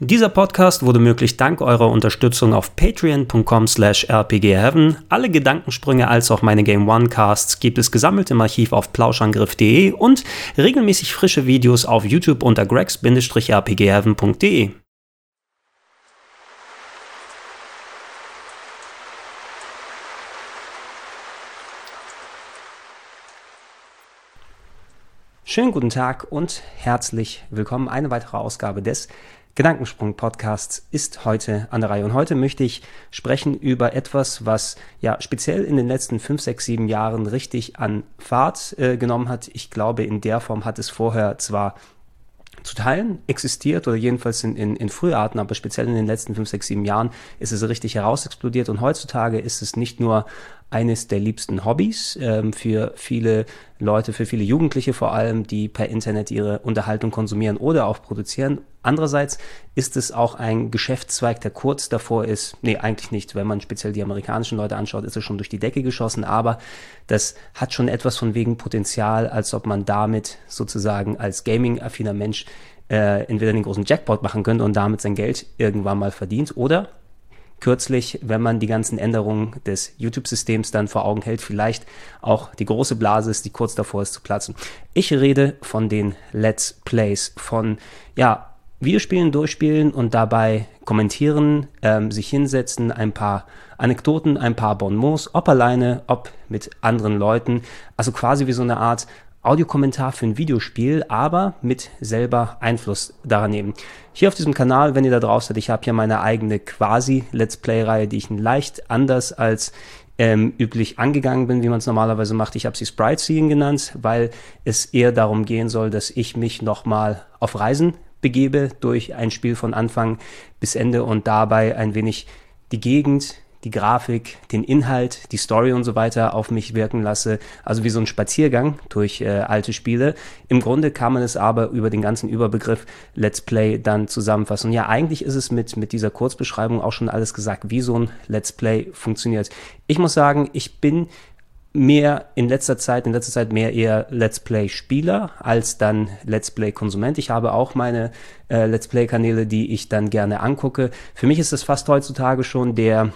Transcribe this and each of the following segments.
Dieser Podcast wurde möglich dank eurer Unterstützung auf patreon.com slash rpgheaven. Alle Gedankensprünge als auch meine Game One Casts gibt es gesammelt im Archiv auf plauschangriff.de und regelmäßig frische Videos auf YouTube unter gregs-rpgheaven.de. Schönen guten Tag und herzlich willkommen. Eine weitere Ausgabe des Gedankensprung-Podcasts ist heute an der Reihe. Und heute möchte ich sprechen über etwas, was ja speziell in den letzten fünf, sechs, sieben Jahren richtig an Fahrt äh, genommen hat. Ich glaube, in der Form hat es vorher zwar zu teilen existiert oder jedenfalls in, in, in Früharten, aber speziell in den letzten fünf, sechs, sieben Jahren ist es richtig herausexplodiert und heutzutage ist es nicht nur eines der liebsten Hobbys ähm, für viele Leute, für viele Jugendliche vor allem, die per Internet ihre Unterhaltung konsumieren oder auch produzieren. Andererseits ist es auch ein Geschäftszweig, der kurz davor ist, nee, eigentlich nicht, wenn man speziell die amerikanischen Leute anschaut, ist es schon durch die Decke geschossen, aber das hat schon etwas von wegen Potenzial, als ob man damit sozusagen als gaming-affiner Mensch äh, entweder den großen Jackpot machen könnte und damit sein Geld irgendwann mal verdient. Oder kürzlich, wenn man die ganzen Änderungen des YouTube-Systems dann vor Augen hält, vielleicht auch die große Blase ist, die kurz davor ist zu platzen. Ich rede von den Let's Plays, von, ja, Videospielen durchspielen und dabei kommentieren, ähm, sich hinsetzen, ein paar Anekdoten, ein paar Bonmots, ob alleine, ob mit anderen Leuten. Also quasi wie so eine Art Audiokommentar für ein Videospiel, aber mit selber Einfluss daran nehmen. Hier auf diesem Kanal, wenn ihr da drauf seid, ich habe hier meine eigene quasi Let's Play-Reihe, die ich leicht anders als ähm, üblich angegangen bin, wie man es normalerweise macht. Ich habe sie Sprite Seeing genannt, weil es eher darum gehen soll, dass ich mich nochmal auf Reisen begebe durch ein Spiel von Anfang bis Ende und dabei ein wenig die Gegend, die Grafik, den Inhalt, die Story und so weiter auf mich wirken lasse. Also wie so ein Spaziergang durch äh, alte Spiele. Im Grunde kann man es aber über den ganzen Überbegriff Let's Play dann zusammenfassen. Und ja, eigentlich ist es mit, mit dieser Kurzbeschreibung auch schon alles gesagt, wie so ein Let's Play funktioniert. Ich muss sagen, ich bin mehr in letzter Zeit, in letzter Zeit mehr eher Let's Play Spieler als dann Let's Play Konsument. Ich habe auch meine äh, Let's Play Kanäle, die ich dann gerne angucke. Für mich ist es fast heutzutage schon der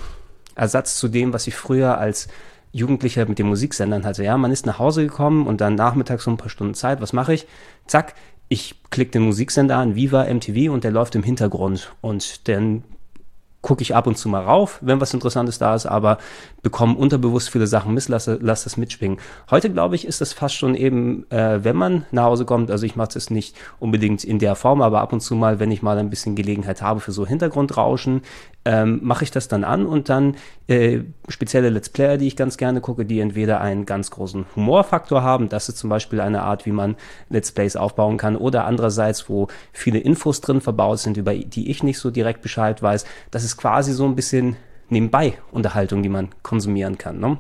Ersatz zu dem, was ich früher als Jugendlicher mit den Musiksendern hatte. Ja, man ist nach Hause gekommen und dann nachmittags so ein paar Stunden Zeit. Was mache ich? Zack, ich klicke den Musiksender an, Viva MTV und der läuft im Hintergrund und dann gucke ich ab und zu mal rauf, wenn was Interessantes da ist, aber bekomme unterbewusst viele Sachen mit, lasse, lasse das mitschwingen. Heute, glaube ich, ist das fast schon eben, äh, wenn man nach Hause kommt, also ich mache es nicht unbedingt in der Form, aber ab und zu mal, wenn ich mal ein bisschen Gelegenheit habe für so Hintergrundrauschen, ähm, mache ich das dann an und dann äh, spezielle Let's Player, die ich ganz gerne gucke, die entweder einen ganz großen Humorfaktor haben, das ist zum Beispiel eine Art, wie man Let's Plays aufbauen kann, oder andererseits, wo viele Infos drin verbaut sind, über die ich nicht so direkt Bescheid weiß. Das ist quasi so ein bisschen nebenbei Unterhaltung, die man konsumieren kann. Ne?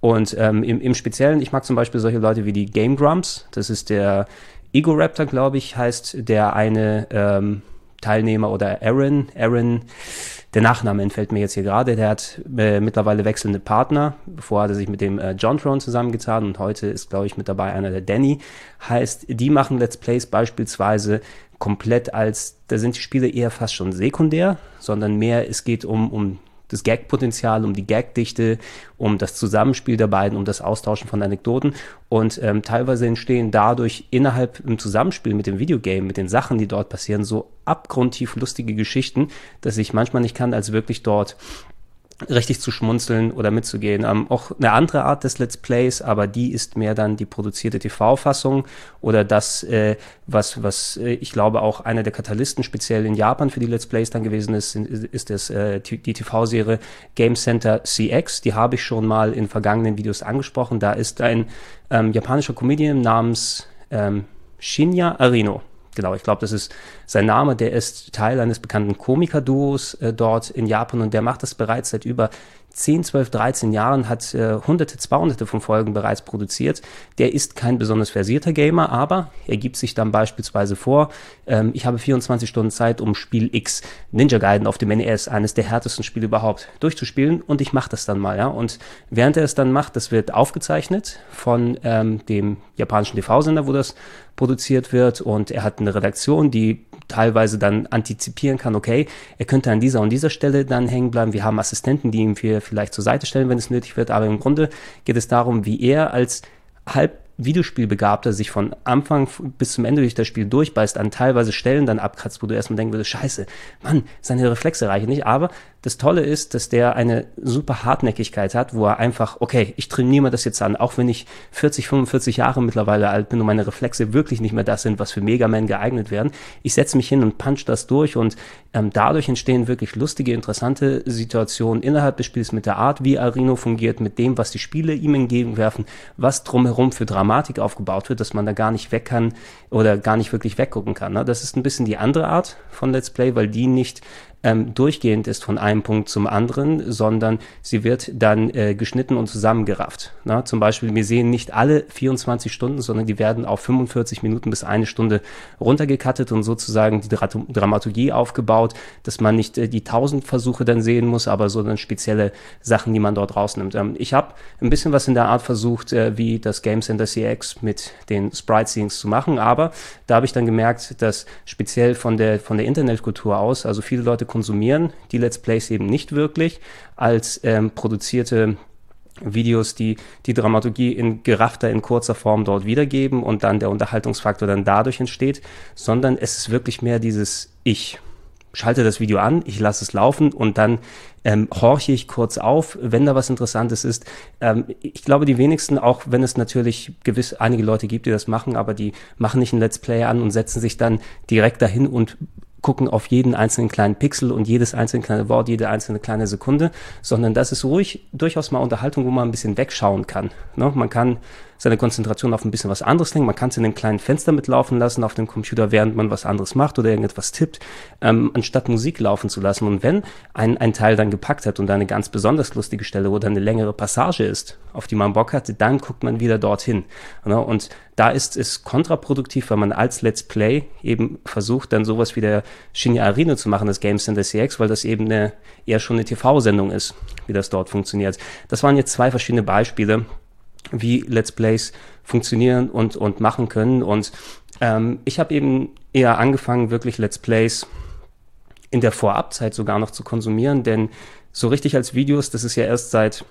Und ähm, im, im Speziellen, ich mag zum Beispiel solche Leute wie die Game Grumps, das ist der Ego Raptor, glaube ich, heißt der eine ähm, Teilnehmer oder Aaron, Aaron, der Nachname entfällt mir jetzt hier gerade, der hat äh, mittlerweile wechselnde Partner. Bevor hat er sich mit dem äh, John Throne zusammengetan und heute ist, glaube ich, mit dabei einer der Danny. Heißt, die machen Let's Plays beispielsweise komplett als, da sind die Spiele eher fast schon sekundär, sondern mehr, es geht um, um das Gag-Potenzial, um die Gag-Dichte, um das Zusammenspiel der beiden, um das Austauschen von Anekdoten. Und ähm, teilweise entstehen dadurch innerhalb im Zusammenspiel mit dem Videogame, mit den Sachen, die dort passieren, so abgrundtief lustige Geschichten, dass ich manchmal nicht kann, als wirklich dort richtig zu schmunzeln oder mitzugehen. Ähm, auch eine andere Art des Let's Plays, aber die ist mehr dann die produzierte TV-Fassung oder das, äh, was, was äh, ich glaube auch einer der Katalysten speziell in Japan für die Let's Plays dann gewesen ist, ist das, äh, die TV-Serie Game Center CX. Die habe ich schon mal in vergangenen Videos angesprochen. Da ist ein ähm, japanischer Comedian namens ähm, Shinya Arino genau, ich glaube, das ist sein Name, der ist Teil eines bekannten Komiker-Duos äh, dort in Japan und der macht das bereits seit über 10, 12, 13 Jahren, hat äh, hunderte, zweihunderte von Folgen bereits produziert. Der ist kein besonders versierter Gamer, aber er gibt sich dann beispielsweise vor, ähm, ich habe 24 Stunden Zeit, um Spiel X, Ninja Gaiden auf dem NES, eines der härtesten Spiele überhaupt, durchzuspielen und ich mache das dann mal, ja. Und während er es dann macht, das wird aufgezeichnet von ähm, dem japanischen TV-Sender, wo das produziert wird und er hat eine Redaktion, die teilweise dann antizipieren kann, okay, er könnte an dieser und dieser Stelle dann hängen bleiben. Wir haben Assistenten, die ihm vielleicht zur Seite stellen, wenn es nötig wird. Aber im Grunde geht es darum, wie er als halb Videospielbegabter sich von Anfang bis zum Ende durch das Spiel durchbeißt, an teilweise Stellen dann abkratzt, wo du erstmal denken würdest, scheiße, Mann, seine Reflexe reichen nicht. Aber das Tolle ist, dass der eine super Hartnäckigkeit hat, wo er einfach, okay, ich trainiere mir das jetzt an, auch wenn ich 40, 45 Jahre mittlerweile alt bin und meine Reflexe wirklich nicht mehr das sind, was für Mega Man geeignet werden. Ich setze mich hin und punch das durch und ähm, dadurch entstehen wirklich lustige, interessante Situationen innerhalb des Spiels mit der Art, wie Arino fungiert, mit dem, was die Spiele ihm entgegenwerfen, was drumherum für Dramatik aufgebaut wird, dass man da gar nicht weg kann oder gar nicht wirklich weggucken kann. Ne? Das ist ein bisschen die andere Art von Let's Play, weil die nicht ähm, durchgehend ist von einem Punkt zum anderen, sondern sie wird dann äh, geschnitten und zusammengerafft. Na, zum Beispiel, wir sehen nicht alle 24 Stunden, sondern die werden auf 45 Minuten bis eine Stunde runtergekattet und sozusagen die Dra Dramaturgie aufgebaut, dass man nicht äh, die 1000 Versuche dann sehen muss, aber so spezielle Sachen, die man dort rausnimmt. Ähm, ich habe ein bisschen was in der Art versucht, äh, wie das Game Center CX mit den Sprite Scenes zu machen, aber da habe ich dann gemerkt, dass speziell von der, von der Internetkultur aus, also viele Leute konsumieren die Let's Plays eben nicht wirklich als ähm, produzierte Videos, die die Dramaturgie in geraffter, in kurzer Form dort wiedergeben und dann der Unterhaltungsfaktor dann dadurch entsteht, sondern es ist wirklich mehr dieses Ich. Schalte das Video an, ich lasse es laufen und dann ähm, horche ich kurz auf, wenn da was Interessantes ist. Ähm, ich glaube, die wenigsten, auch wenn es natürlich gewiss einige Leute gibt, die das machen, aber die machen nicht ein Let's Play an und setzen sich dann direkt dahin und gucken auf jeden einzelnen kleinen Pixel und jedes einzelne kleine Wort, jede einzelne kleine Sekunde, sondern das ist ruhig durchaus mal Unterhaltung, wo man ein bisschen wegschauen kann. Ne? Man kann seine Konzentration auf ein bisschen was anderes lenken. Man kann es in einem kleinen Fenster mitlaufen lassen auf dem Computer, während man was anderes macht oder irgendetwas tippt, ähm, anstatt Musik laufen zu lassen. Und wenn ein, ein Teil dann gepackt hat und eine ganz besonders lustige Stelle oder eine längere Passage ist, auf die man Bock hat, dann guckt man wieder dorthin. Ne? Und da ist es kontraproduktiv, weil man als Let's Play eben versucht, dann sowas wie der Shinya Arena zu machen, das Game Center CX, weil das eben eine, eher schon eine TV-Sendung ist, wie das dort funktioniert. Das waren jetzt zwei verschiedene Beispiele, wie Let's Plays funktionieren und, und machen können. Und ähm, ich habe eben eher angefangen, wirklich Let's Plays in der Vorabzeit sogar noch zu konsumieren, denn so richtig als Videos, das ist ja erst seit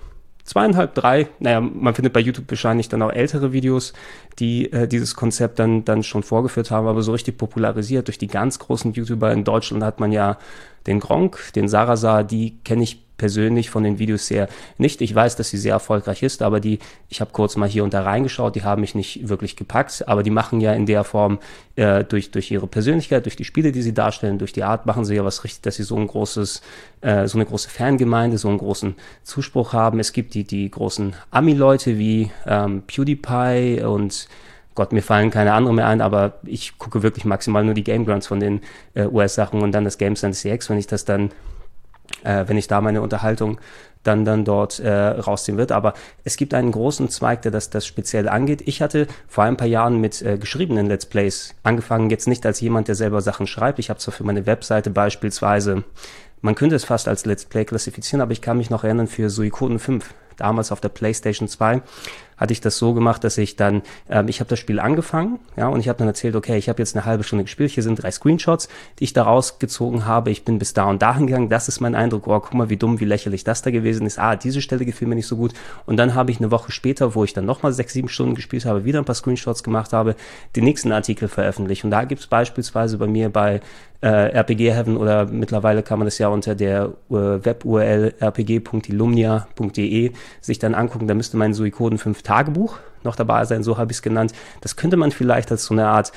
zweieinhalb, drei, naja, man findet bei YouTube wahrscheinlich dann auch ältere Videos, die äh, dieses Konzept dann, dann schon vorgeführt haben, aber so richtig popularisiert durch die ganz großen YouTuber. In Deutschland hat man ja den Gronk, den Sarasa, die kenne ich persönlich von den Videos sehr nicht. Ich weiß, dass sie sehr erfolgreich ist, aber die, ich habe kurz mal hier und da reingeschaut, die haben mich nicht wirklich gepackt, aber die machen ja in der Form äh, durch, durch ihre Persönlichkeit, durch die Spiele, die sie darstellen, durch die Art, machen sie ja was richtig, dass sie so ein großes, äh, so eine große Fangemeinde, so einen großen Zuspruch haben. Es gibt die, die großen Ami-Leute wie ähm, PewDiePie und Gott, mir fallen keine anderen mehr ein, aber ich gucke wirklich maximal nur die Game Grunts von den äh, US-Sachen und dann das Game Center CX, wenn ich das dann äh, wenn ich da meine Unterhaltung dann dann dort äh, rausziehen wird. Aber es gibt einen großen Zweig, der das, das speziell angeht. Ich hatte vor ein paar Jahren mit äh, geschriebenen Let's Plays angefangen, jetzt nicht als jemand, der selber Sachen schreibt. Ich habe zwar für meine Webseite beispielsweise, man könnte es fast als Let's Play klassifizieren, aber ich kann mich noch erinnern für Suikoden 5, damals auf der PlayStation 2, hatte ich das so gemacht, dass ich dann, ähm, ich habe das Spiel angefangen, ja, und ich habe dann erzählt, okay, ich habe jetzt eine halbe Stunde gespielt, hier sind drei Screenshots, die ich da rausgezogen habe, ich bin bis da und dahin gegangen, das ist mein Eindruck, oh, guck mal, wie dumm, wie lächerlich das da gewesen ist, ah, diese Stelle gefiel mir nicht so gut. Und dann habe ich eine Woche später, wo ich dann nochmal sechs, sieben Stunden gespielt habe, wieder ein paar Screenshots gemacht habe, den nächsten Artikel veröffentlicht. Und da gibt es beispielsweise bei mir bei äh, RPG Heaven oder mittlerweile kann man das ja unter der äh, Web-URL rpg.ilumnia.de sich dann angucken, da müsste mein Suikoden 5 Tagebuch noch dabei sein, so habe ich es genannt. Das könnte man vielleicht als so eine Art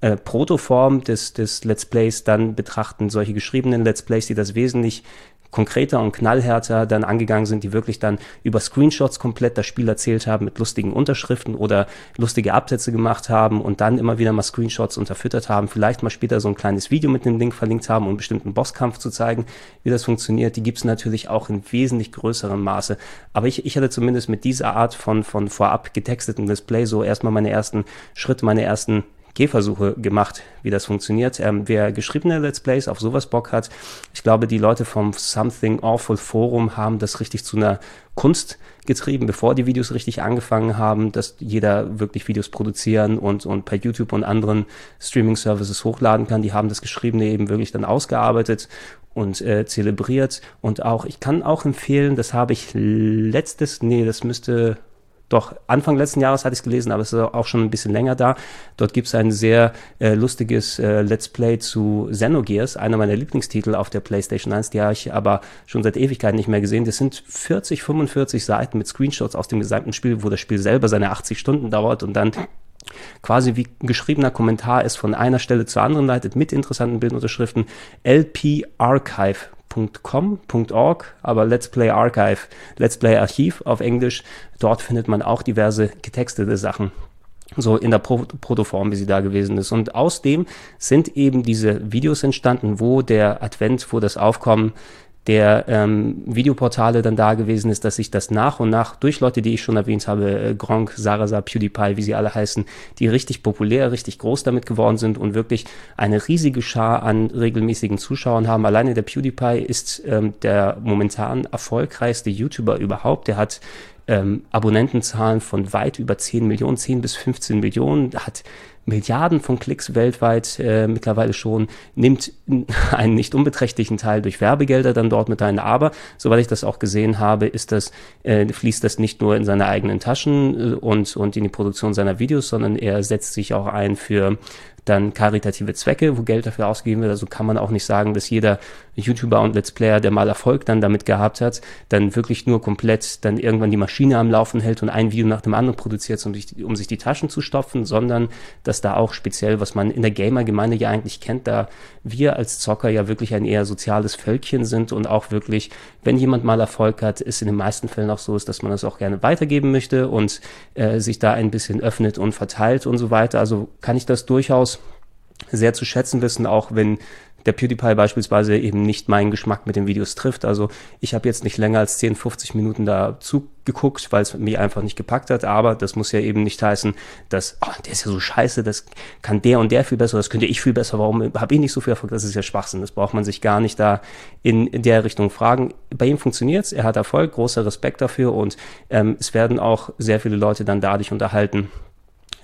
äh, Protoform des, des Let's Plays dann betrachten, solche geschriebenen Let's Plays, die das wesentlich konkreter und knallhärter dann angegangen sind, die wirklich dann über Screenshots komplett das Spiel erzählt haben mit lustigen Unterschriften oder lustige Absätze gemacht haben und dann immer wieder mal Screenshots unterfüttert haben, vielleicht mal später so ein kleines Video mit dem Link verlinkt haben, um einen bestimmten Bosskampf zu zeigen, wie das funktioniert. Die gibt es natürlich auch in wesentlich größerem Maße. Aber ich, ich hatte zumindest mit dieser Art von, von vorab getexteten Display so erstmal meine ersten Schritte, meine ersten Gehversuche gemacht, wie das funktioniert. Ähm, wer geschriebene Let's Plays auf sowas Bock hat, ich glaube, die Leute vom Something Awful Forum haben das richtig zu einer Kunst getrieben, bevor die Videos richtig angefangen haben, dass jeder wirklich Videos produzieren und, und per YouTube und anderen Streaming-Services hochladen kann. Die haben das Geschriebene eben wirklich dann ausgearbeitet und äh, zelebriert. Und auch, ich kann auch empfehlen, das habe ich letztes, nee, das müsste doch, Anfang letzten Jahres hatte ich es gelesen, aber es ist auch schon ein bisschen länger da. Dort gibt es ein sehr äh, lustiges äh, Let's Play zu Xenogears, einer meiner Lieblingstitel auf der PlayStation 1, die habe ich aber schon seit Ewigkeiten nicht mehr gesehen. Das sind 40, 45 Seiten mit Screenshots aus dem gesamten Spiel, wo das Spiel selber seine 80 Stunden dauert und dann quasi wie ein geschriebener Kommentar ist von einer Stelle zur anderen leitet mit interessanten Bildunterschriften. LP Archive .com.org, aber Let's Play Archive, Let's Play Archiv auf Englisch. Dort findet man auch diverse getextete Sachen. So in der Pro Protoform, wie sie da gewesen ist. Und aus dem sind eben diese Videos entstanden, wo der Advent, wo das Aufkommen der ähm, Videoportale dann da gewesen ist, dass sich das nach und nach durch Leute, die ich schon erwähnt habe, äh, Gronk, Sarasa, PewDiePie, wie sie alle heißen, die richtig populär, richtig groß damit geworden sind und wirklich eine riesige Schar an regelmäßigen Zuschauern haben. Alleine der PewDiePie ist ähm, der momentan erfolgreichste YouTuber überhaupt. Der hat ähm, Abonnentenzahlen von weit über 10 Millionen, 10 bis 15 Millionen, hat Milliarden von Klicks weltweit äh, mittlerweile schon, nimmt einen nicht unbeträchtlichen Teil durch Werbegelder dann dort mit ein. Aber soweit ich das auch gesehen habe, ist das, äh, fließt das nicht nur in seine eigenen Taschen äh, und, und in die Produktion seiner Videos, sondern er setzt sich auch ein für dann karitative Zwecke, wo Geld dafür ausgegeben wird. Also kann man auch nicht sagen, dass jeder YouTuber und Let's Player, der mal Erfolg dann damit gehabt hat, dann wirklich nur komplett dann irgendwann die Maschine am Laufen hält und ein Video nach dem anderen produziert, um sich, um sich die Taschen zu stopfen, sondern dass da auch speziell, was man in der Gamer-Gemeinde ja eigentlich kennt, da wir als Zocker ja wirklich ein eher soziales Völkchen sind und auch wirklich, wenn jemand mal Erfolg hat, ist in den meisten Fällen auch so ist, dass man das auch gerne weitergeben möchte und äh, sich da ein bisschen öffnet und verteilt und so weiter. Also kann ich das durchaus sehr zu schätzen wissen, auch wenn der PewDiePie beispielsweise eben nicht meinen Geschmack mit den Videos trifft. Also ich habe jetzt nicht länger als 10, 50 Minuten da zugeguckt, weil es mich einfach nicht gepackt hat. Aber das muss ja eben nicht heißen, dass, oh, der ist ja so scheiße, das kann der und der viel besser, das könnte ich viel besser, warum habe ich nicht so viel Erfolg? Das ist ja Schwachsinn. Das braucht man sich gar nicht da in, in der Richtung fragen. Bei ihm funktioniert's, er hat Erfolg, großer Respekt dafür und ähm, es werden auch sehr viele Leute dann dadurch unterhalten.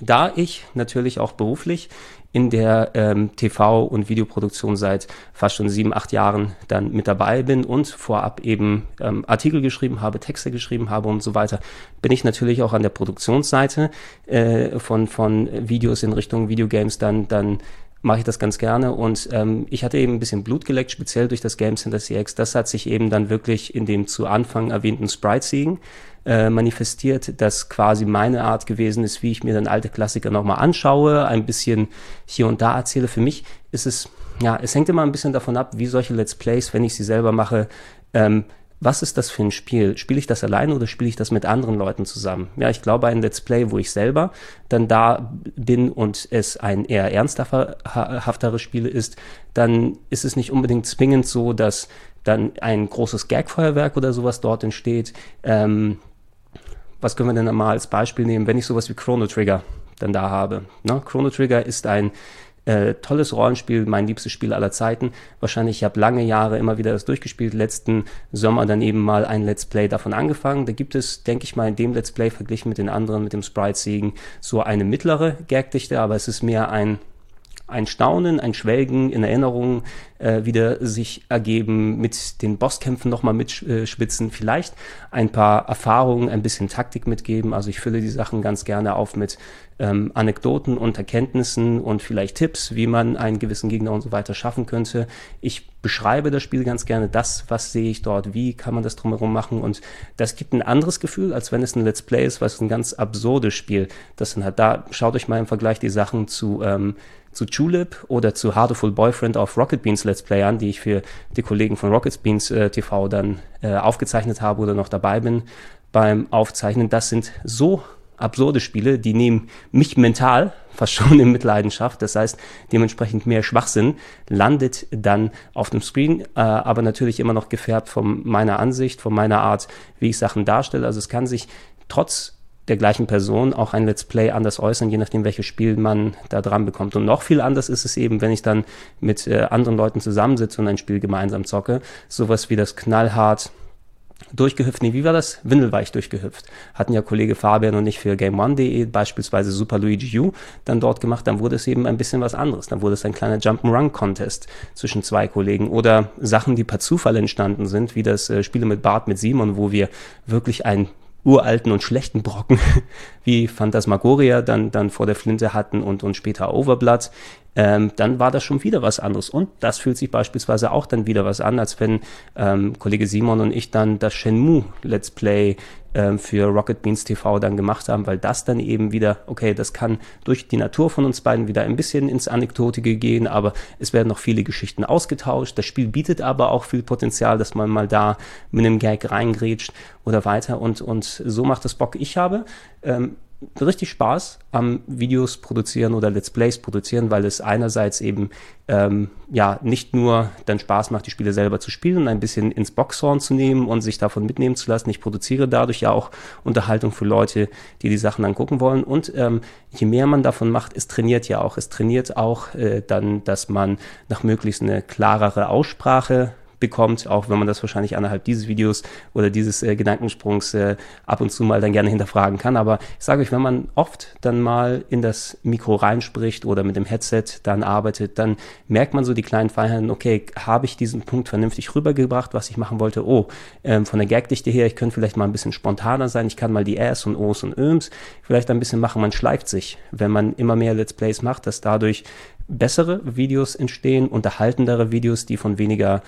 Da ich natürlich auch beruflich in der ähm, TV- und Videoproduktion seit fast schon sieben, acht Jahren dann mit dabei bin und vorab eben ähm, Artikel geschrieben habe, Texte geschrieben habe und so weiter, bin ich natürlich auch an der Produktionsseite äh, von, von Videos in Richtung Videogames dann, dann mache ich das ganz gerne. Und ähm, ich hatte eben ein bisschen Blut geleckt, speziell durch das Game Center CX. Das hat sich eben dann wirklich in dem zu Anfang erwähnten Sprite-Siegen äh, manifestiert, das quasi meine Art gewesen ist, wie ich mir dann alte Klassiker nochmal anschaue, ein bisschen hier und da erzähle. Für mich ist es, ja, es hängt immer ein bisschen davon ab, wie solche Let's Plays, wenn ich sie selber mache, ähm, was ist das für ein Spiel? Spiele ich das alleine oder spiele ich das mit anderen Leuten zusammen? Ja, ich glaube, ein Let's Play, wo ich selber dann da bin und es ein eher ernsthafteres Spiel ist, dann ist es nicht unbedingt zwingend so, dass dann ein großes Gagfeuerwerk oder sowas dort entsteht. Ähm, was können wir denn mal als Beispiel nehmen, wenn ich sowas wie Chrono Trigger dann da habe? Ne? Chrono Trigger ist ein äh, tolles Rollenspiel, mein liebstes Spiel aller Zeiten. Wahrscheinlich, ich habe lange Jahre immer wieder das durchgespielt. Letzten Sommer dann eben mal ein Let's Play davon angefangen. Da gibt es, denke ich mal, in dem Let's Play verglichen mit den anderen, mit dem Sprite-Siegen, so eine mittlere Gagdichte, aber es ist mehr ein ein Staunen, ein Schwelgen in Erinnerungen äh, wieder sich ergeben, mit den Bosskämpfen nochmal mitschwitzen, vielleicht ein paar Erfahrungen, ein bisschen Taktik mitgeben. Also ich fülle die Sachen ganz gerne auf mit ähm, Anekdoten und Erkenntnissen und vielleicht Tipps, wie man einen gewissen Gegner und so weiter schaffen könnte. Ich beschreibe das Spiel ganz gerne, das, was sehe ich dort, wie kann man das drumherum machen und das gibt ein anderes Gefühl, als wenn es ein Let's Play ist, was ein ganz absurdes Spiel das dann hat. Da schaut euch mal im Vergleich die Sachen zu ähm, zu Julep oder zu Hardful Boyfriend auf Rocket Beans Let's Play an, die ich für die Kollegen von Rocket Beans äh, TV dann äh, aufgezeichnet habe oder noch dabei bin beim Aufzeichnen. Das sind so absurde Spiele, die nehmen mich mental fast schon in Mitleidenschaft. Das heißt, dementsprechend mehr Schwachsinn landet dann auf dem Screen, äh, aber natürlich immer noch gefärbt von meiner Ansicht, von meiner Art, wie ich Sachen darstelle. Also es kann sich trotz der gleichen Person auch ein Let's Play anders äußern, je nachdem, welches Spiel man da dran bekommt. Und noch viel anders ist es eben, wenn ich dann mit äh, anderen Leuten zusammensitze und ein Spiel gemeinsam zocke. Sowas wie das knallhart durchgehüpft, nee, wie war das? Windelweich durchgehüpft. Hatten ja Kollege Fabian und ich für GameOne.de beispielsweise Super Luigi U dann dort gemacht, dann wurde es eben ein bisschen was anderes. Dann wurde es ein kleiner Jump'n'Run-Contest zwischen zwei Kollegen oder Sachen, die per Zufall entstanden sind, wie das äh, Spiele mit Bart mit Simon, wo wir wirklich ein uralten und schlechten Brocken wie Phantasmagoria dann, dann vor der Flinte hatten und, und später Overblood, ähm, dann war das schon wieder was anderes. Und das fühlt sich beispielsweise auch dann wieder was an, als wenn ähm, Kollege Simon und ich dann das Shenmue Let's Play ähm, für Rocket Beans TV dann gemacht haben, weil das dann eben wieder, okay, das kann durch die Natur von uns beiden wieder ein bisschen ins Anekdotige gehen, aber es werden noch viele Geschichten ausgetauscht. Das Spiel bietet aber auch viel Potenzial, dass man mal da mit einem Gag reingrätscht oder weiter und, und so macht es Bock. Ich habe ähm, richtig Spaß am Videos produzieren oder Let's Plays produzieren, weil es einerseits eben ähm, ja nicht nur dann Spaß macht, die Spiele selber zu spielen und ein bisschen ins Boxhorn zu nehmen und sich davon mitnehmen zu lassen. Ich produziere dadurch ja auch Unterhaltung für Leute, die die Sachen dann gucken wollen. Und ähm, je mehr man davon macht, es trainiert ja auch. Es trainiert auch äh, dann, dass man nach möglichst eine klarere Aussprache bekommt, auch wenn man das wahrscheinlich innerhalb dieses Videos oder dieses äh, Gedankensprungs äh, ab und zu mal dann gerne hinterfragen kann. Aber ich sage euch, wenn man oft dann mal in das Mikro reinspricht oder mit dem Headset dann arbeitet, dann merkt man so die kleinen Feinheiten, okay, habe ich diesen Punkt vernünftig rübergebracht, was ich machen wollte? Oh, ähm, von der Gagdichte her, ich könnte vielleicht mal ein bisschen spontaner sein, ich kann mal die Äs und Os und Öms vielleicht ein bisschen machen, man schleift sich, wenn man immer mehr Let's Plays macht, dass dadurch bessere Videos entstehen, unterhaltendere Videos, die von weniger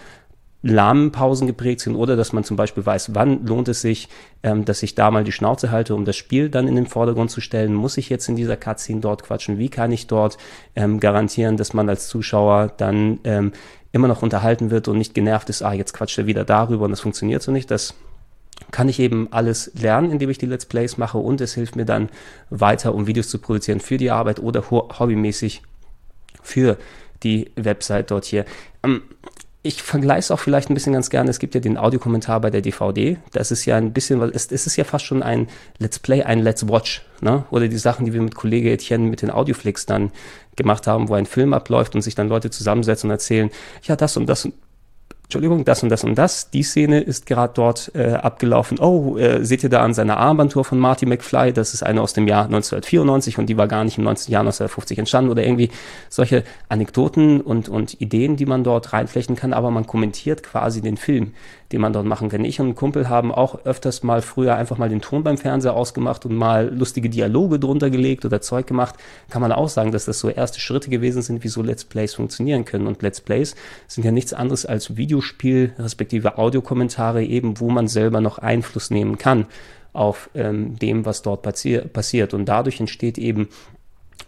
lahmen Pausen geprägt sind oder dass man zum Beispiel weiß, wann lohnt es sich, ähm, dass ich da mal die Schnauze halte, um das Spiel dann in den Vordergrund zu stellen. Muss ich jetzt in dieser Cutscene dort quatschen? Wie kann ich dort ähm, garantieren, dass man als Zuschauer dann ähm, immer noch unterhalten wird und nicht genervt ist, ah, jetzt quatscht er wieder darüber und das funktioniert so nicht. Das kann ich eben alles lernen, indem ich die Let's Plays mache und es hilft mir dann weiter, um Videos zu produzieren für die Arbeit oder hobbymäßig für die Website dort hier. Ich vergleiche es auch vielleicht ein bisschen ganz gerne. Es gibt ja den Audiokommentar bei der DVD. Das ist ja ein bisschen, es, es ist ja fast schon ein Let's Play, ein Let's Watch. Ne? Oder die Sachen, die wir mit Kollege Etienne mit den Audioflix dann gemacht haben, wo ein Film abläuft und sich dann Leute zusammensetzen und erzählen, ja, das und das Entschuldigung, das und das und das, die Szene ist gerade dort äh, abgelaufen. Oh, äh, seht ihr da an seiner Armbanduhr von Marty McFly, das ist eine aus dem Jahr 1994 und die war gar nicht im 19. Jahr 1950 entstanden oder irgendwie solche Anekdoten und, und Ideen, die man dort reinflechten kann, aber man kommentiert quasi den Film den man dort machen kann. Ich und ein Kumpel haben auch öfters mal früher einfach mal den Ton beim Fernseher ausgemacht und mal lustige Dialoge drunter gelegt oder Zeug gemacht. Kann man auch sagen, dass das so erste Schritte gewesen sind, wie so Let's Plays funktionieren können. Und Let's Plays sind ja nichts anderes als Videospiel, respektive Audiokommentare eben, wo man selber noch Einfluss nehmen kann auf ähm, dem, was dort passi passiert. Und dadurch entsteht eben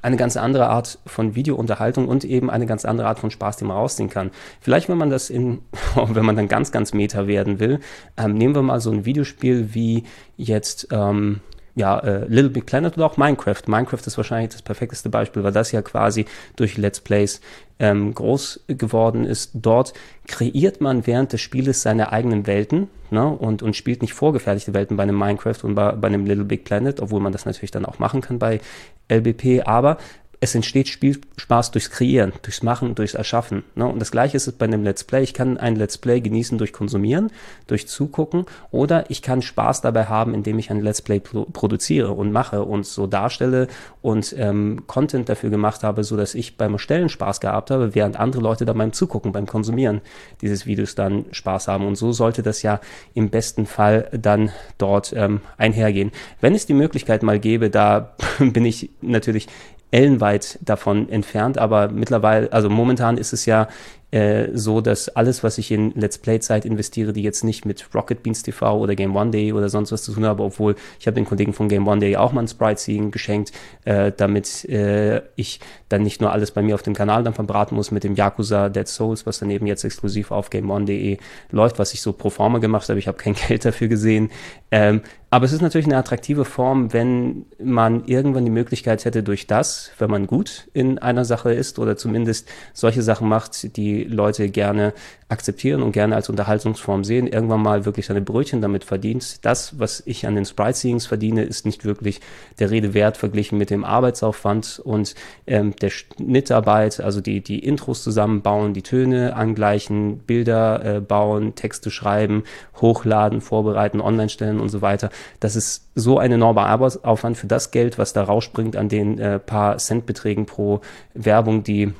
eine ganz andere Art von Videounterhaltung und eben eine ganz andere Art von Spaß, den man rausziehen kann. Vielleicht, wenn man das in, wenn man dann ganz, ganz meta werden will, ähm, nehmen wir mal so ein Videospiel wie jetzt, ähm, ja, äh, Little Big Planet oder auch Minecraft. Minecraft ist wahrscheinlich das perfekteste Beispiel, weil das ja quasi durch Let's Plays ähm, groß geworden ist. Dort kreiert man während des Spieles seine eigenen Welten ne, und, und spielt nicht vorgefertigte Welten bei einem Minecraft und bei, bei einem Little Big Planet, obwohl man das natürlich dann auch machen kann bei LBP, aber es entsteht Spielspaß durchs Kreieren, durchs Machen, durchs Erschaffen. Ne? Und das gleiche ist es bei einem Let's Play. Ich kann ein Let's Play genießen durch Konsumieren, durch Zugucken oder ich kann Spaß dabei haben, indem ich ein Let's Play pro produziere und mache und so darstelle und ähm, Content dafür gemacht habe, so dass ich beim Erstellen Spaß gehabt habe, während andere Leute dann beim Zugucken, beim Konsumieren dieses Videos dann Spaß haben. Und so sollte das ja im besten Fall dann dort ähm, einhergehen. Wenn es die Möglichkeit mal gäbe, da bin ich natürlich ellenweit davon entfernt, aber mittlerweile, also momentan ist es ja äh, so, dass alles, was ich in Let's Play-Zeit investiere, die jetzt nicht mit Rocket Beans TV oder Game One Day oder sonst was zu tun habe, obwohl ich habe den Kollegen von Game One Day auch mal ein Sprite Scene geschenkt, äh, damit äh, ich dann nicht nur alles bei mir auf dem Kanal dann verbraten muss mit dem Yakuza Dead Souls, was dann eben jetzt exklusiv auf Game One.de läuft, was ich so pro forma gemacht habe. Ich habe kein Geld dafür gesehen. Ähm, aber es ist natürlich eine attraktive Form, wenn man irgendwann die Möglichkeit hätte, durch das, wenn man gut in einer Sache ist oder zumindest solche Sachen macht, die Leute gerne akzeptieren und gerne als Unterhaltungsform sehen, irgendwann mal wirklich seine Brötchen damit verdient. Das, was ich an den Sprite-Seedings verdiene, ist nicht wirklich der Rede wert verglichen mit dem Arbeitsaufwand und ähm, der Schnittarbeit, also die, die Intros zusammenbauen, die Töne angleichen, Bilder äh, bauen, Texte schreiben, hochladen, vorbereiten, online stellen und so weiter. Das ist so ein enormer Arbeitsaufwand für das Geld, was da rausspringt an den äh, paar Centbeträgen pro Werbung, die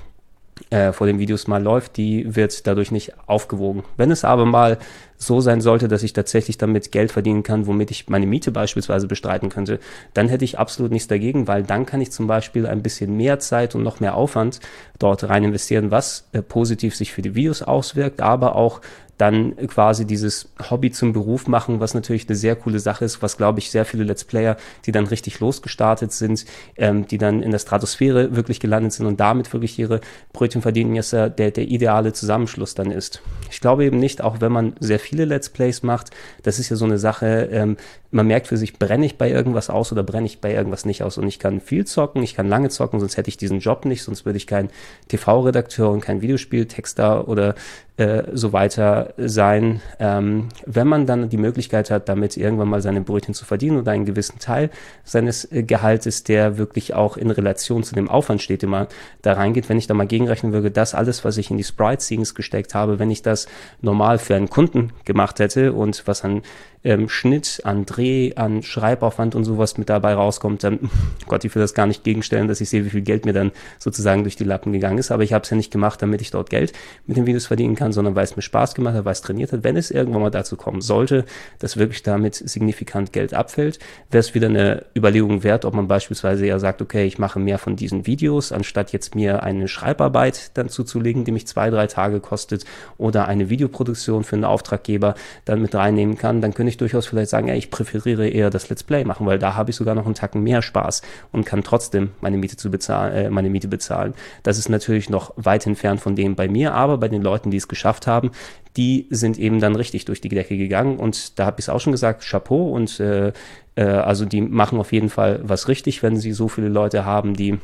äh, vor den Videos mal läuft, die wird dadurch nicht aufgewogen. Wenn es aber mal so sein sollte, dass ich tatsächlich damit Geld verdienen kann, womit ich meine Miete beispielsweise bestreiten könnte, dann hätte ich absolut nichts dagegen, weil dann kann ich zum Beispiel ein bisschen mehr Zeit und noch mehr Aufwand dort rein investieren, was äh, positiv sich für die Videos auswirkt, aber auch dann quasi dieses Hobby zum Beruf machen, was natürlich eine sehr coole Sache ist, was glaube ich sehr viele Let's Player, die dann richtig losgestartet sind, ähm, die dann in der Stratosphäre wirklich gelandet sind und damit wirklich ihre Brötchen verdienen, jetzt der, der ideale Zusammenschluss dann ist. Ich glaube eben nicht, auch wenn man sehr viele Let's Plays macht, das ist ja so eine Sache, ähm, man merkt für sich, brenne ich bei irgendwas aus oder brenne ich bei irgendwas nicht aus und ich kann viel zocken, ich kann lange zocken, sonst hätte ich diesen Job nicht, sonst würde ich kein TV-Redakteur und kein Videospieltexter oder äh, so weiter sein. Ähm, wenn man dann die Möglichkeit hat, damit irgendwann mal seine Brötchen zu verdienen oder einen gewissen Teil seines äh, Gehaltes, der wirklich auch in Relation zu dem Aufwand steht, immer da reingeht, wenn ich da mal gegenrechnen würde, das alles, was ich in die Sprite-Scenes gesteckt habe, wenn ich das normal für einen Kunden gemacht hätte und was an ähm, Schnitt, an Dreh, an Schreibaufwand und sowas mit dabei rauskommt, dann, Gott, ich will das gar nicht gegenstellen, dass ich sehe, wie viel Geld mir dann sozusagen durch die Lappen gegangen ist. Aber ich habe es ja nicht gemacht, damit ich dort Geld mit den Videos verdienen kann, sondern weil es mir Spaß gemacht hat, weil es trainiert hat. Wenn es irgendwann mal dazu kommen sollte, dass wirklich damit signifikant Geld abfällt, wäre es wieder eine Überlegung wert, ob man beispielsweise ja sagt, okay, ich mache mehr von diesen Videos, anstatt jetzt mir eine Schreibarbeit dann zuzulegen, die mich zwei, drei Tage kostet oder eine Videoproduktion für einen Auftraggeber dann mit reinnehmen kann, dann könnte ich durchaus vielleicht sagen, ja, ich präferiere eher das Let's Play machen, weil da habe ich sogar noch einen Tacken mehr Spaß und kann trotzdem meine Miete zu bezahlen, äh, meine Miete bezahlen. Das ist natürlich noch weit entfernt von dem bei mir, aber bei den Leuten, die es geschafft haben, die sind eben dann richtig durch die Decke gegangen und da habe ich es auch schon gesagt, Chapeau und äh, äh, also die machen auf jeden Fall was richtig, wenn sie so viele Leute haben, die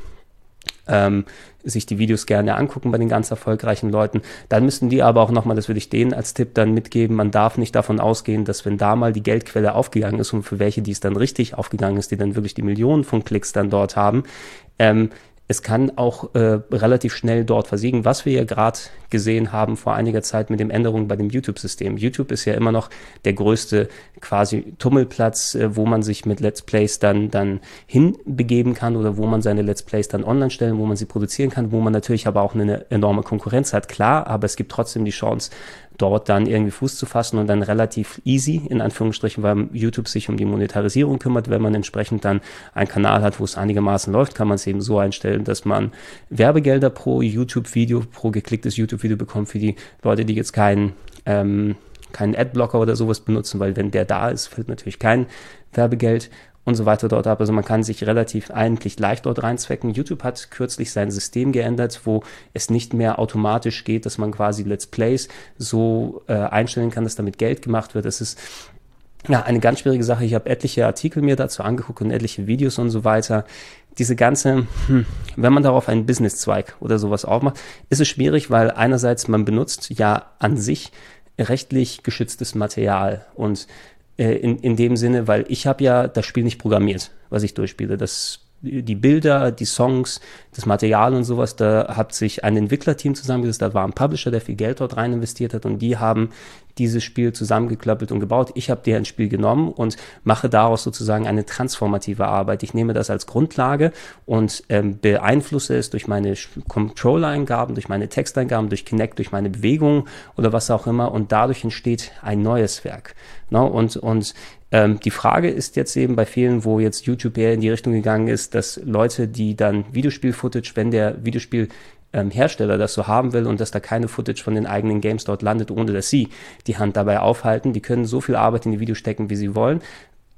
ähm, sich die Videos gerne angucken bei den ganz erfolgreichen Leuten. Dann müssten die aber auch nochmal, das würde ich denen als Tipp dann mitgeben, man darf nicht davon ausgehen, dass wenn da mal die Geldquelle aufgegangen ist und für welche, die es dann richtig aufgegangen ist, die dann wirklich die Millionen von Klicks dann dort haben, ähm, es kann auch äh, relativ schnell dort versiegen, was wir ja gerade gesehen haben vor einiger Zeit mit den Änderungen bei dem YouTube-System. YouTube ist ja immer noch der größte quasi Tummelplatz, äh, wo man sich mit Let's Plays dann, dann hinbegeben kann oder wo man seine Let's Plays dann online stellen, wo man sie produzieren kann, wo man natürlich aber auch eine enorme Konkurrenz hat, klar, aber es gibt trotzdem die Chance, dort dann irgendwie Fuß zu fassen und dann relativ easy, in Anführungsstrichen, weil YouTube sich um die Monetarisierung kümmert. Wenn man entsprechend dann einen Kanal hat, wo es einigermaßen läuft, kann man es eben so einstellen, dass man Werbegelder pro YouTube-Video, pro geklicktes YouTube-Video bekommt für die Leute, die jetzt keinen ähm, keinen Adblocker oder sowas benutzen, weil wenn der da ist, fällt natürlich kein Werbegeld und so weiter dort ab. Also man kann sich relativ eigentlich leicht dort reinzwecken. YouTube hat kürzlich sein System geändert, wo es nicht mehr automatisch geht, dass man quasi Let's Plays so äh, einstellen kann, dass damit Geld gemacht wird. Das ist ja eine ganz schwierige Sache. Ich habe etliche Artikel mir dazu angeguckt und etliche Videos und so weiter. Diese ganze, hm, wenn man darauf einen Businesszweig oder sowas aufmacht, ist es schwierig, weil einerseits man benutzt ja an sich rechtlich geschütztes Material und äh, in, in dem Sinne, weil ich habe ja das Spiel nicht programmiert, was ich durchspiele. Das die Bilder, die Songs, das Material und sowas, da hat sich ein Entwicklerteam zusammengesetzt, da war ein Publisher, der viel Geld dort rein investiert hat und die haben dieses Spiel zusammengeklöppelt und gebaut. Ich habe dir ein Spiel genommen und mache daraus sozusagen eine transformative Arbeit. Ich nehme das als Grundlage und ähm, beeinflusse es durch meine Controller-Eingaben, durch meine Texteingaben, durch Kinect, durch meine Bewegungen oder was auch immer und dadurch entsteht ein neues Werk. No? Und, und ähm, die Frage ist jetzt eben bei vielen, wo jetzt YouTube eher in die Richtung gegangen ist, dass Leute, die dann Videospiel-Footage, wenn der Videospiel ähm, Hersteller das so haben will und dass da keine Footage von den eigenen Games dort landet, ohne dass sie die Hand dabei aufhalten. Die können so viel Arbeit in die Videos stecken, wie sie wollen,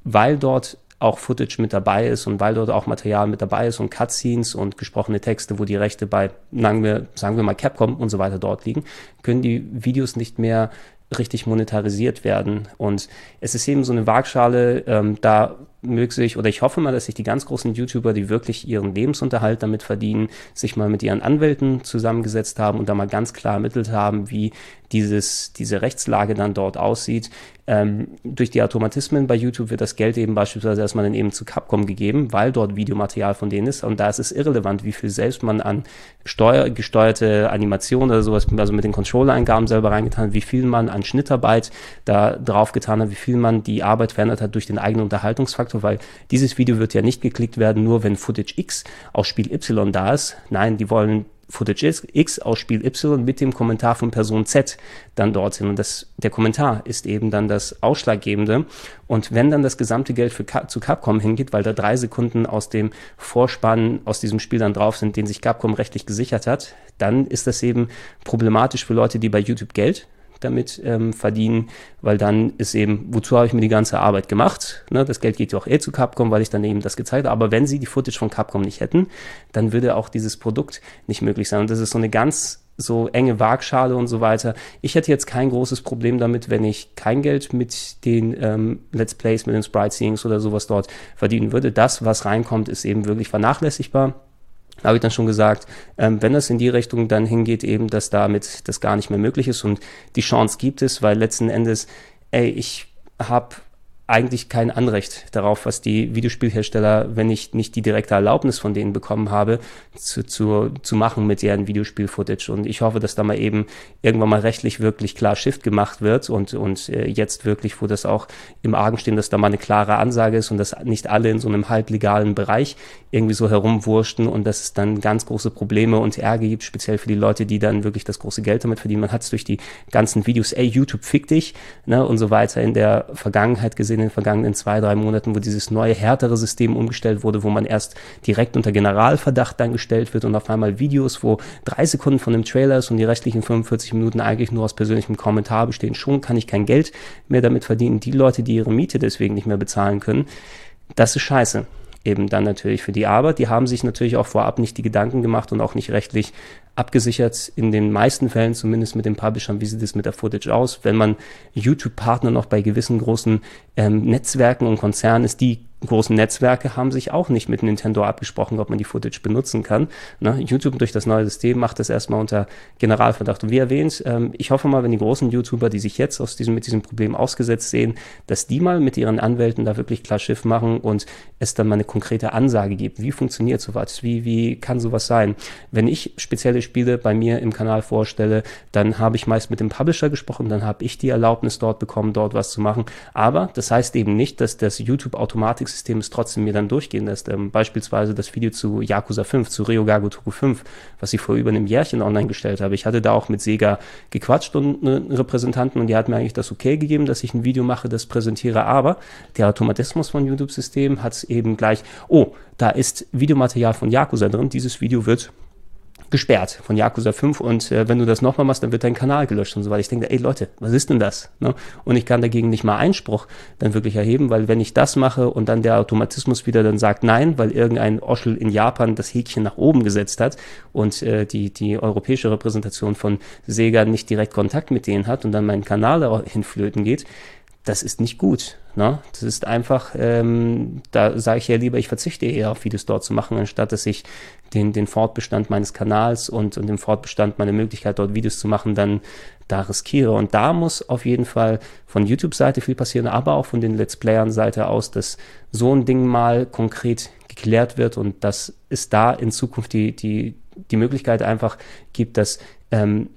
weil dort auch Footage mit dabei ist und weil dort auch Material mit dabei ist und Cutscenes und gesprochene Texte, wo die Rechte bei, sagen wir, sagen wir mal Capcom und so weiter dort liegen, können die Videos nicht mehr richtig monetarisiert werden. Und es ist eben so eine Waagschale, ähm, da möge sich, oder ich hoffe mal, dass sich die ganz großen YouTuber, die wirklich ihren Lebensunterhalt damit verdienen, sich mal mit ihren Anwälten zusammengesetzt haben und da mal ganz klar ermittelt haben, wie dieses, diese Rechtslage dann dort aussieht. Ähm, durch die Automatismen bei YouTube wird das Geld eben beispielsweise erstmal dann eben zu Capcom gegeben, weil dort Videomaterial von denen ist. Und da ist es irrelevant, wie viel selbst man an Steuer, gesteuerte Animationen oder sowas, also mit den Controller-Eingaben selber reingetan hat, wie viel man an Schnittarbeit da drauf getan hat, wie viel man die Arbeit verändert hat durch den eigenen Unterhaltungsfaktor, weil dieses Video wird ja nicht geklickt werden, nur wenn Footage X aus Spiel Y da ist. Nein, die wollen Footage X aus Spiel Y mit dem Kommentar von Person Z dann dorthin. Und das, der Kommentar ist eben dann das Ausschlaggebende. Und wenn dann das gesamte Geld für, zu Capcom hingeht, weil da drei Sekunden aus dem Vorspann aus diesem Spiel dann drauf sind, den sich Capcom rechtlich gesichert hat, dann ist das eben problematisch für Leute, die bei YouTube Geld damit ähm, verdienen, weil dann ist eben, wozu habe ich mir die ganze Arbeit gemacht? Ne, das Geld geht ja auch eh zu Capcom, weil ich dann eben das gezeigt habe. Aber wenn sie die Footage von Capcom nicht hätten, dann würde auch dieses Produkt nicht möglich sein. Und das ist so eine ganz so enge Waagschale und so weiter. Ich hätte jetzt kein großes Problem damit, wenn ich kein Geld mit den ähm, Let's Plays, mit den Sprite Seeings oder sowas dort verdienen würde. Das, was reinkommt, ist eben wirklich vernachlässigbar habe ich dann schon gesagt, ähm, wenn das in die Richtung dann hingeht, eben, dass damit das gar nicht mehr möglich ist und die Chance gibt es, weil letzten Endes, ey, ich habe eigentlich kein Anrecht darauf, was die Videospielhersteller, wenn ich nicht die direkte Erlaubnis von denen bekommen habe, zu, zu, zu machen mit deren Videospiel-Footage. Und ich hoffe, dass da mal eben irgendwann mal rechtlich wirklich klar Shift gemacht wird und, und äh, jetzt wirklich, wo das auch im Argen stehen, dass da mal eine klare Ansage ist und dass nicht alle in so einem halblegalen Bereich irgendwie so herumwurschten und dass es dann ganz große Probleme und Ärger gibt, speziell für die Leute, die dann wirklich das große Geld damit verdienen. Man hat es durch die ganzen Videos, ey, YouTube fick dich, ne, und so weiter in der Vergangenheit gesehen in den vergangenen zwei, drei Monaten, wo dieses neue, härtere System umgestellt wurde, wo man erst direkt unter Generalverdacht dann gestellt wird und auf einmal Videos, wo drei Sekunden von dem Trailer ist und die restlichen 45 Minuten eigentlich nur aus persönlichem Kommentar bestehen. Schon kann ich kein Geld mehr damit verdienen. Die Leute, die ihre Miete deswegen nicht mehr bezahlen können, das ist scheiße eben dann natürlich für die Arbeit. Die haben sich natürlich auch vorab nicht die Gedanken gemacht und auch nicht rechtlich abgesichert, in den meisten Fällen zumindest mit den Publishern, wie sieht es mit der Footage aus. Wenn man YouTube-Partner noch bei gewissen großen ähm, Netzwerken und Konzernen ist, die großen Netzwerke haben sich auch nicht mit Nintendo abgesprochen, ob man die Footage benutzen kann. Ne? YouTube durch das neue System macht das erstmal unter Generalverdacht. Und wie erwähnt, ähm, ich hoffe mal, wenn die großen YouTuber, die sich jetzt aus diesem, mit diesem Problem ausgesetzt sehen, dass die mal mit ihren Anwälten da wirklich klar Schiff machen und es dann mal eine konkrete Ansage gibt. Wie funktioniert sowas? Wie, wie kann sowas sein? Wenn ich spezielle Spiele bei mir im Kanal vorstelle, dann habe ich meist mit dem Publisher gesprochen, dann habe ich die Erlaubnis dort bekommen, dort was zu machen. Aber das heißt eben nicht, dass das YouTube-Automatik-System es trotzdem mir dann durchgehen lässt. Ähm, beispielsweise das Video zu Yakuza 5, zu Ryogago Toku 5, was ich vor über einem Jährchen online gestellt habe. Ich hatte da auch mit Sega gequatscht und einen Repräsentanten und die hat mir eigentlich das okay gegeben, dass ich ein Video mache, das präsentiere. Aber der Automatismus von YouTube-System hat es eben gleich, oh, da ist Videomaterial von Yakuza drin, dieses Video wird gesperrt von Yakuza 5 und äh, wenn du das nochmal machst, dann wird dein Kanal gelöscht und so weiter. Ich denke, ey Leute, was ist denn das? Ne? Und ich kann dagegen nicht mal Einspruch dann wirklich erheben, weil wenn ich das mache und dann der Automatismus wieder dann sagt nein, weil irgendein Oschel in Japan das Häkchen nach oben gesetzt hat und äh, die, die europäische Repräsentation von Sega nicht direkt Kontakt mit denen hat und dann mein Kanal dahin flöten geht, das ist nicht gut. Ne? Das ist einfach, ähm, da sage ich ja lieber, ich verzichte eher auf Videos dort zu machen, anstatt dass ich den, den Fortbestand meines Kanals und, und den Fortbestand meiner Möglichkeit, dort Videos zu machen, dann da riskiere. Und da muss auf jeden Fall von YouTube-Seite viel passieren, aber auch von den Let's Playern-Seite aus, dass so ein Ding mal konkret geklärt wird und dass es da in Zukunft die, die, die Möglichkeit einfach gibt, dass ähm,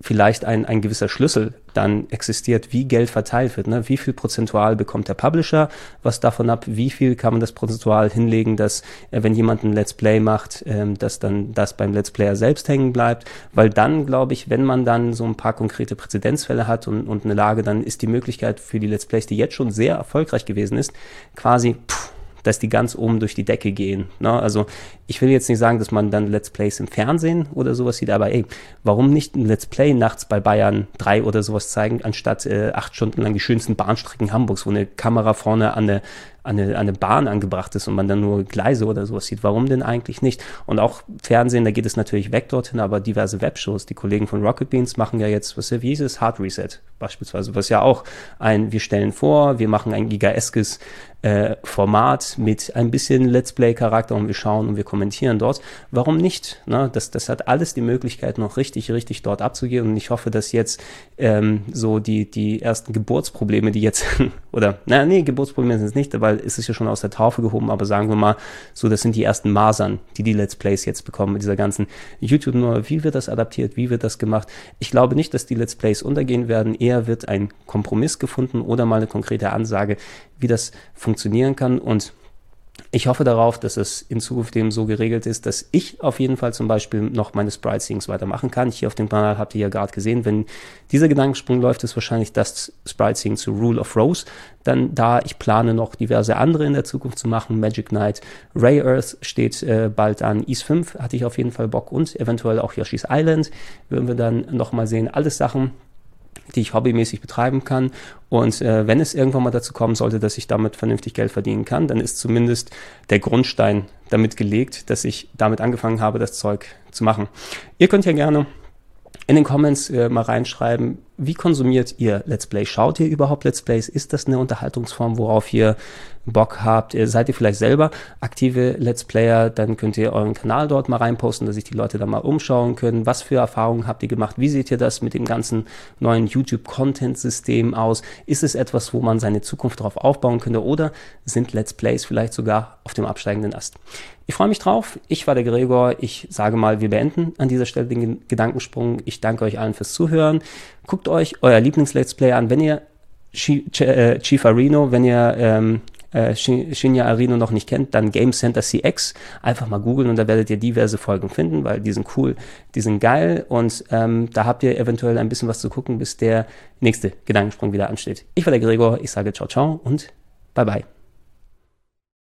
vielleicht ein, ein gewisser Schlüssel dann existiert, wie Geld verteilt wird. Ne? Wie viel prozentual bekommt der Publisher was davon ab? Wie viel kann man das prozentual hinlegen, dass äh, wenn jemand ein Let's Play macht, ähm, dass dann das beim Let's Player selbst hängen bleibt? Weil dann, glaube ich, wenn man dann so ein paar konkrete Präzedenzfälle hat und, und eine Lage, dann ist die Möglichkeit für die Let's Plays, die jetzt schon sehr erfolgreich gewesen ist, quasi pff, dass die ganz oben durch die Decke gehen. Ne? Also ich will jetzt nicht sagen, dass man dann Let's Plays im Fernsehen oder sowas sieht, aber ey, warum nicht ein Let's Play nachts bei Bayern 3 oder sowas zeigen, anstatt äh, acht Stunden lang die schönsten Bahnstrecken Hamburgs, wo eine Kamera vorne an eine an eine, an eine Bahn angebracht ist und man dann nur Gleise oder sowas sieht. Warum denn eigentlich nicht? Und auch Fernsehen, da geht es natürlich weg dorthin, aber diverse Webshows, die Kollegen von Rocket Beans machen ja jetzt, was wie hieß es, Hard Reset beispielsweise, was ja auch ein, wir stellen vor, wir machen ein gigaeskes äh, Format mit ein bisschen Let's Play-Charakter und wir schauen und wir kommentieren dort. Warum nicht? Ne? Das, das hat alles die Möglichkeit, noch richtig, richtig dort abzugehen und ich hoffe, dass jetzt ähm, so die, die ersten Geburtsprobleme, die jetzt, oder, naja, nee, Geburtsprobleme sind es nicht, weil es ist ja schon aus der Taufe gehoben, aber sagen wir mal, so, das sind die ersten Masern, die die Let's Plays jetzt bekommen mit dieser ganzen YouTube nur, wie wird das adaptiert, wie wird das gemacht? Ich glaube nicht, dass die Let's Plays untergehen werden, eher wird ein Kompromiss gefunden oder mal eine konkrete Ansage, wie das funktionieren kann und ich hoffe darauf, dass es in Zukunft eben so geregelt ist, dass ich auf jeden Fall zum Beispiel noch meine Sprite-Scenes weitermachen kann. Hier auf dem Kanal habt ihr ja gerade gesehen, wenn dieser Gedankensprung läuft, ist wahrscheinlich das Sprite-Sing zu Rule of Rose. Dann da, ich plane noch diverse andere in der Zukunft zu machen. Magic Knight, Ray Earth steht äh, bald an. Ease 5 hatte ich auf jeden Fall Bock und eventuell auch Yoshi's Island. Würden wir dann nochmal sehen. Alles Sachen, die ich hobbymäßig betreiben kann. Und äh, wenn es irgendwann mal dazu kommen sollte, dass ich damit vernünftig Geld verdienen kann, dann ist zumindest der Grundstein damit gelegt, dass ich damit angefangen habe, das Zeug zu machen. Ihr könnt ja gerne in den Comments äh, mal reinschreiben, wie konsumiert ihr Let's Play? Schaut ihr überhaupt Let's Plays? Ist das eine Unterhaltungsform, worauf ihr Bock habt? Seid ihr vielleicht selber aktive Let's Player? Dann könnt ihr euren Kanal dort mal reinposten, dass sich die Leute da mal umschauen können. Was für Erfahrungen habt ihr gemacht? Wie seht ihr das mit dem ganzen neuen YouTube-Content-System aus? Ist es etwas, wo man seine Zukunft darauf aufbauen könnte? Oder sind Let's Plays vielleicht sogar auf dem absteigenden Ast? Ich freue mich drauf. Ich war der Gregor. Ich sage mal, wir beenden an dieser Stelle den Gedankensprung. Ich danke euch allen fürs Zuhören. Guckt euch euer Lieblings-Let's Play an. Wenn ihr äh, Chief Arino, wenn ihr ähm, äh, Shinya Arino noch nicht kennt, dann Game Center CX einfach mal googeln und da werdet ihr diverse Folgen finden, weil die sind cool, die sind geil und ähm, da habt ihr eventuell ein bisschen was zu gucken, bis der nächste Gedankensprung wieder ansteht. Ich war der Gregor, ich sage ciao ciao und bye bye.